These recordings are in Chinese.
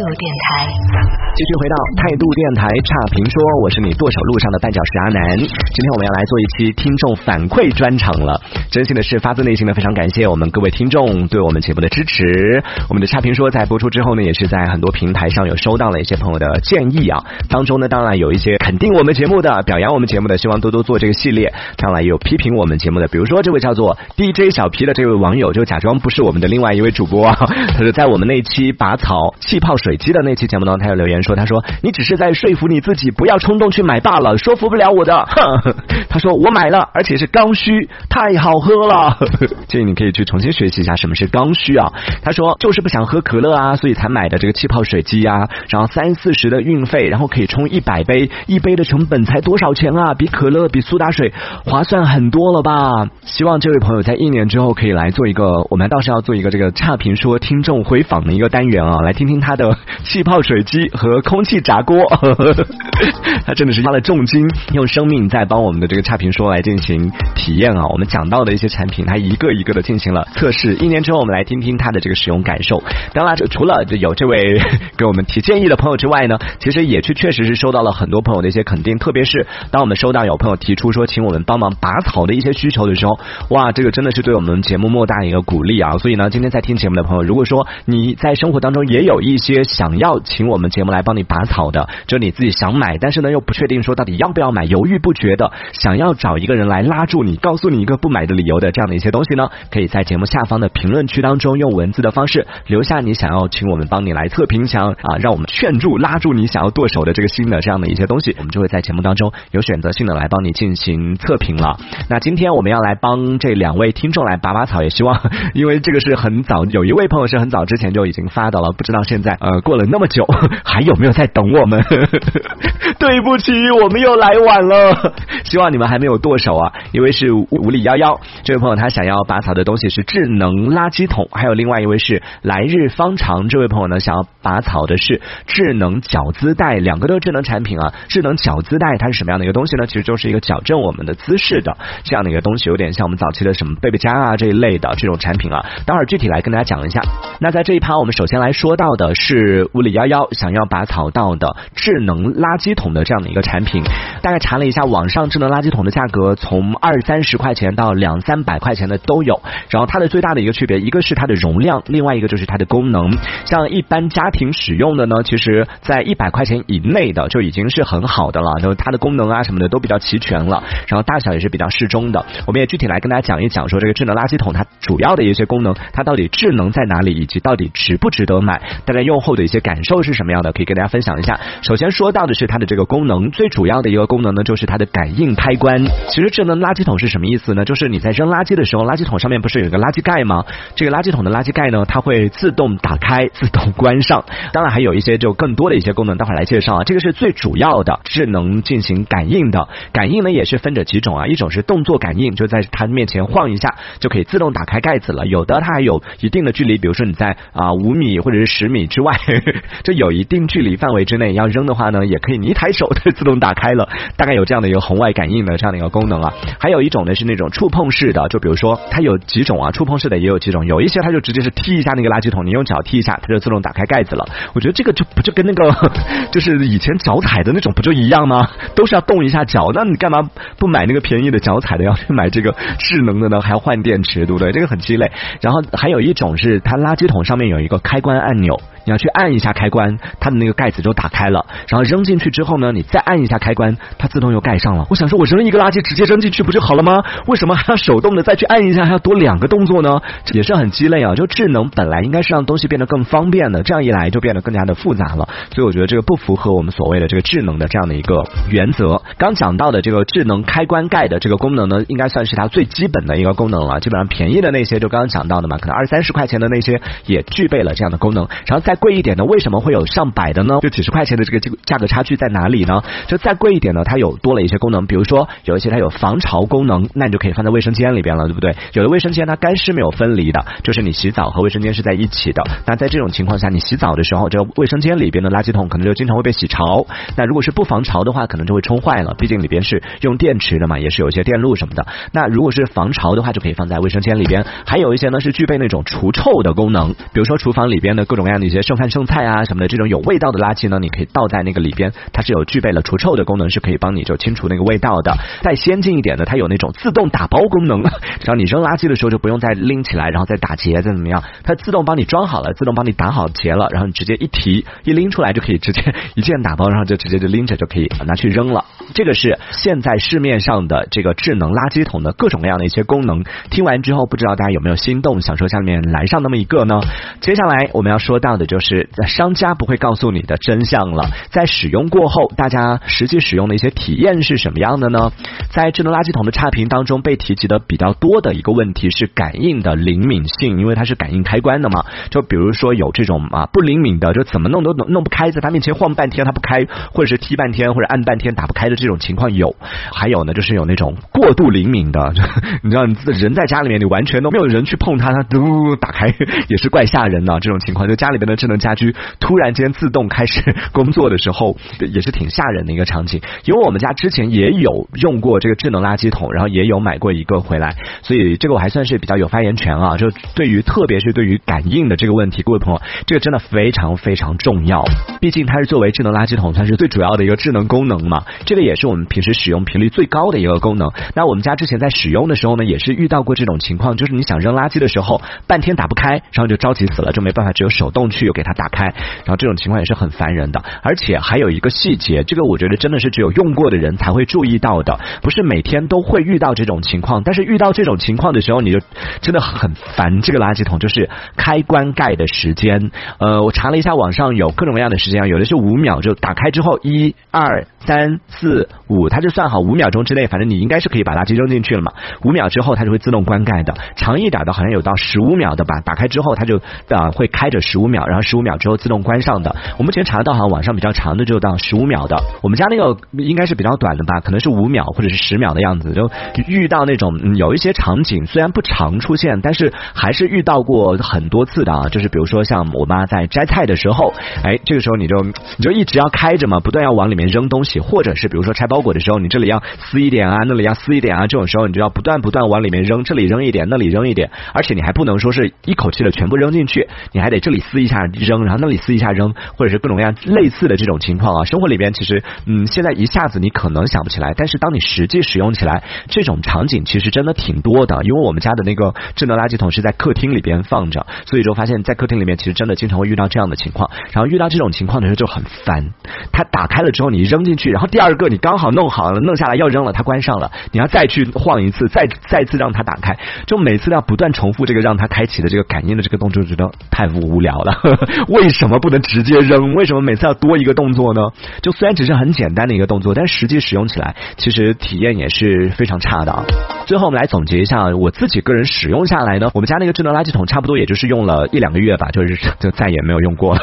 度电台，继续回到态度电台差评说，我是你剁手路上的绊脚石阿南。今天我们要来做一期听众反馈专场了，真心的是发自内心的非常感谢我们各位听众对我们节目的支持。我们的差评说在播出之后呢，也是在很多平台上有收到了一些朋友的建议啊，当中呢当然有一些肯定我们节目的、表扬我们节目的，希望多多做这个系列。当然也有批评我们节目的，比如说这位叫做 DJ 小皮的这位网友，就假装不是我们的另外一位主播，他就在我们那期拔草气泡水水机的那期节目当中，他有留言说，他说你只是在说服你自己不要冲动去买罢了，说服不了我的。哼，他说我买了，而且是刚需，太好喝了。建 议你可以去重新学习一下什么是刚需啊。他说就是不想喝可乐啊，所以才买的这个气泡水机啊，然后三四十的运费，然后可以冲一百杯，一杯的成本才多少钱啊？比可乐比苏打水划算很多了吧？希望这位朋友在一年之后可以来做一个，我们倒是要做一个这个差评说听众回访的一个单元啊，来听听他的气泡水机和空气炸锅。他真的是花了重金，用生命在帮我们的这个差评说来进行体验啊。我们讲到的一些产品，他一个一个的进行了测试。一年之后，我们来听听他的这个使用感受。当然，除了有这位 给我们提建议的朋友之外呢，其实也确确实是收到了很多朋友的一些肯定。特别是当我们收到有朋友提出说请我们帮忙拔草的一些需求的时候，哇，这个真的是对我们节目莫大的一个鼓励啊。所以呢，今天在听节目的朋友，如果说你在生活当中也有一些想要请我们节目来帮你拔草的，就你自己想买，但是呢又不确定说到底要不要买，犹豫不决的，想要找一个人来拉住你，告诉你一个不买的理由的这样的一些东西呢，可以在节目下方的评论区当中用文字的方式留下你想要请我们帮你来测评，想啊让我们劝住拉住你想要剁手的这个心的这样的一些东西，我们就会在节目当中有选择性的来帮你进行测评了。那今天我们要来帮这两位听众来拔拔草，也希望因为这个是很早，有一位朋友是很早之前就已经发到了，不知道现在呃呃过了那么久 还有没有在等我们？对不起，我们又来晚了。希望你们还没有剁手啊！一位是五里幺幺，这位朋友他想要拔草的东西是智能垃圾桶，还有另外一位是来日方长，这位朋友呢想要拔草的是智能矫姿带，两个都是智能产品啊。智能矫姿带它是什么样的一个东西呢？其实就是一个矫正我们的姿势的这样的一个东西，有点像我们早期的什么贝贝佳啊这一类的这种产品啊。待会儿具体来跟大家讲一下。那在这一趴，我们首先来说到的是是五里幺幺想要拔草到的智能垃圾桶的这样的一个产品。大概查了一下，网上智能垃圾桶的价格从二三十块钱到两三百块钱的都有。然后它的最大的一个区别，一个是它的容量，另外一个就是它的功能。像一般家庭使用的呢，其实在一百块钱以内的就已经是很好的了，就它的功能啊什么的都比较齐全了，然后大小也是比较适中的。我们也具体来跟大家讲一讲，说这个智能垃圾桶它主要的一些功能，它到底智能在哪里，以及到底值不值得买，大家用后后的一些感受是什么样的，可以跟大家分享一下。首先说到的是它的这个功能，最主要的一个功能呢，就是它的感应开关。其实智能垃圾桶是什么意思呢？就是你在扔垃圾的时候，垃圾桶上面不是有一个垃圾盖吗？这个垃圾桶的垃圾盖呢，它会自动打开、自动关上。当然还有一些就更多的一些功能，待会儿来介绍啊。这个是最主要的智能进行感应的。感应呢也是分着几种啊，一种是动作感应，就在它面前晃一下就可以自动打开盖子了。有的它还有一定的距离，比如说你在啊五米或者是十米之外，就有一定距离范围之内要扔的话呢，也可以你一抬手它自动打开了。大概有这样的一个红外感应的这样的一个功能啊。还有一种呢是那种触碰式的，就比如说它有几种啊，触碰式的也有几种，有一些它就直接是踢一下那个垃圾桶，你用脚踢一下，它就自动打开盖子了。我觉得这个就不就跟那个就是以前脚踩的那种不就一样吗？都是要动一下脚，那你干嘛不买那个便宜的脚踩的，要去买这个智能的呢？还要换电池，对不对？这个很鸡肋。然后还有一种是它垃圾桶上面有一个开关按钮。你要去按一下开关，它的那个盖子就打开了。然后扔进去之后呢，你再按一下开关，它自动又盖上了。我想说，我扔一个垃圾直接扔进去不就好了吗？为什么还要 手动的再去按一下，还要多两个动作呢？也是很鸡肋啊！就智能本来应该是让东西变得更方便的，这样一来就变得更加的复杂了。所以我觉得这个不符合我们所谓的这个智能的这样的一个原则。刚讲到的这个智能开关盖的这个功能呢，应该算是它最基本的一个功能了。基本上便宜的那些，就刚刚讲到的嘛，可能二三十块钱的那些也具备了这样的功能。然后再贵一一点的，为什么会有上百的呢？就几十块钱的这个这个价格差距在哪里呢？就再贵一点呢，它有多了一些功能，比如说有一些它有防潮功能，那你就可以放在卫生间里边了，对不对？有的卫生间它干湿没有分离的，就是你洗澡和卫生间是在一起的。那在这种情况下，你洗澡的时候，这个卫生间里边的垃圾桶可能就经常会被洗潮。那如果是不防潮的话，可能就会冲坏了，毕竟里边是用电池的嘛，也是有一些电路什么的。那如果是防潮的话，就可以放在卫生间里边。还有一些呢是具备那种除臭的功能，比如说厨房里边的各种各样的一些剩饭剩菜啊什么的这种有味道的垃圾呢，你可以倒在那个里边，它是有具备了除臭的功能，是可以帮你就清除那个味道的。再先进一点的，它有那种自动打包功能，只要你扔垃圾的时候就不用再拎起来，然后再打结再怎么样，它自动帮你装好了，自动帮你打好结了，然后你直接一提一拎出来就可以直接一键打包，然后就直接就拎着就可以拿去扔了。这个是现在市面上的这个智能垃圾桶的各种各样的一些功能。听完之后，不知道大家有没有心动，想说下面来上那么一个呢？接下来我们要说到的就是在商家不会告诉你的真相了。在使用过后，大家实际使用的一些体验是什么样的呢？在智能垃圾桶的差评当中被提及的比较多的一个问题是感应的灵敏性，因为它是感应开关的嘛。就比如说有这种啊不灵敏的，就怎么弄都弄弄不开，在他面前晃半天它不开，或者是踢半天或者按半天打不开的这种情况有。还有呢，就是有那种过度灵敏的，你知道，你人在家里面你完全都没有人去碰它，它嘟打开也是怪吓人的。这种情况，就家里边的智能家居突然间自动开始工作的时候，也是挺吓人的一个场景。因为我们家之前也有用过这个智能垃圾桶，然后也有买过一个回来，所以这个我还算是比较有发言权啊。就对于特别是对于感应的这个问题，各位朋友，这个真的非常非常重要。毕竟它是作为智能垃圾桶，算是最主要的一个智能功能嘛。这个也也是我们平时使用频率最高的一个功能。那我们家之前在使用的时候呢，也是遇到过这种情况，就是你想扔垃圾的时候，半天打不开，然后就着急死了，就没办法，只有手动去给它打开。然后这种情况也是很烦人的。而且还有一个细节，这个我觉得真的是只有用过的人才会注意到的，不是每天都会遇到这种情况。但是遇到这种情况的时候，你就真的很烦这个垃圾桶，就是开关盖的时间。呃，我查了一下，网上有各种各样的时间，有的是五秒，就打开之后一二三四五，它就算好五秒钟之内，反正你应该是可以把垃圾扔进去了嘛。五秒之后它就会自动关盖的，长一点的好像有到十五秒的吧，打开之后它就啊会开着十五秒，然后十五秒之后自动关上的。我目前查到好像网上比较长的就到十五秒的，我们家那个应该是比较短的吧，可能是五秒或者是十秒的样子。就遇到那种有一些场景虽然不常出现，但是还是遇到过很多次的啊。就是比如说像我妈在摘菜的时候，哎，这个时候你就你就一直要开着嘛，不断要往里面扔东西，或者是比如比如说拆包裹的时候，你这里要撕一点啊，那里要撕一点啊，这种时候你就要不断不断往里面扔，这里扔一点，那里扔一点，而且你还不能说是一口气的全部扔进去，你还得这里撕一下扔，然后那里撕一下扔，或者是各种各样类似的这种情况啊。生活里边其实嗯，现在一下子你可能想不起来，但是当你实际使用起来，这种场景其实真的挺多的。因为我们家的那个智能垃圾桶是在客厅里边放着，所以就发现，在客厅里面其实真的经常会遇到这样的情况。然后遇到这种情况的时候就很烦，它打开了之后你扔进去，然后第二个 你刚好弄好了弄下来要扔了，它关上了，你要再去晃一次，再再次让它打开，就每次要不断重复这个让它开启的这个感应的这个动作，觉得太无聊了。为什么不能直接扔？为什么每次要多一个动作呢？就虽然只是很简单的一个动作，但实际使用起来其实体验也是非常差的。最后我们来总结一下，我自己个人使用下来呢，我们家那个智能垃圾桶差不多也就是用了一两个月吧，就是 就再也没有用过了。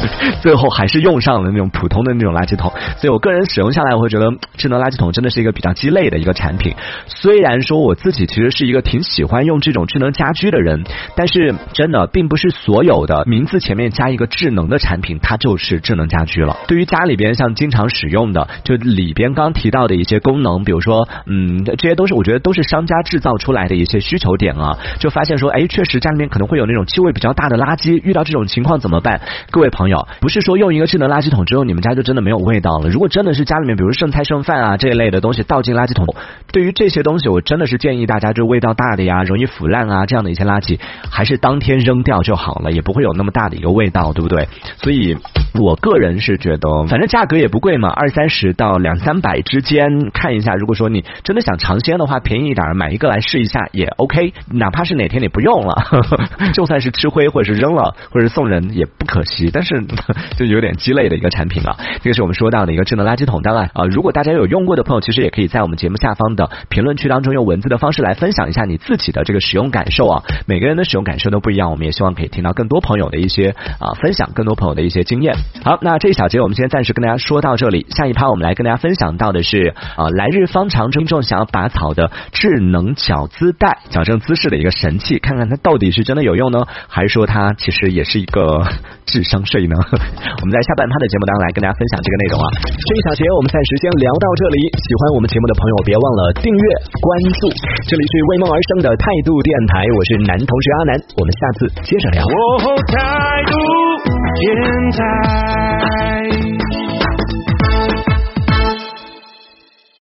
最后还是用上了那种普通的那种垃圾桶，所以我个人使用下来，我会觉得智能垃圾桶真的是一个比较鸡肋的一个产品。虽然说我自己其实是一个挺喜欢用这种智能家居的人，但是真的并不是所有的名字前面加一个智能的产品，它就是智能家居了。对于家里边像经常使用的，就里边刚提到的一些功能，比如说嗯，这些都是我觉得都是商家制造出来的一些需求点啊。就发现说，哎，确实家里面可能会有那种气味比较大的垃圾，遇到这种情况怎么办？各位朋友，不是说用一个智能垃圾桶之后，你们家就真的没有味道了。如果真的是家里面，比如剩菜剩饭啊这一类的东西倒进垃圾桶，对于这些东西，我真的是建议大家，就味道大的呀，容易腐烂啊这样的一些垃圾，还是当天扔掉就好了，也不会有那么大的一个味道，对不对？所以我个人是觉得，反正价格也不贵嘛，二三十到两三百之间，看一下。如果说你真的想尝鲜的话，便宜一点买一个来试一下也 OK。哪怕是哪天你不用了，就算是吃灰或者是扔了或者是送人也不可惜。但是 就有点鸡肋的一个产品啊。这个是我们说到的一个智能垃圾桶。当然啊，如果大家有用过的朋友，其实也可以在我们节目下方的评论区当中用文字的方式来分享一下你自己的这个使用感受啊。每个人的使用感受都不一样，我们也希望可以听到更多朋友的一些啊分享，更多朋友的一些经验。好，那这一小节我们先暂时跟大家说到这里。下一趴我们来跟大家分享到的是啊，来日方长听众想要拔草的智能矫姿带，矫正姿势的一个神器，看看它到底是真的有用呢，还是说它其实也是一个智商税呢？我们在下半趴的节目当中来跟大家分享这个内容啊。这一小节我们暂时先聊到这里，喜欢我们节目的朋友别忘了订阅关注。这里是为梦而生的态度电台，我是男同学阿南，我们下次接着聊。态度。电台。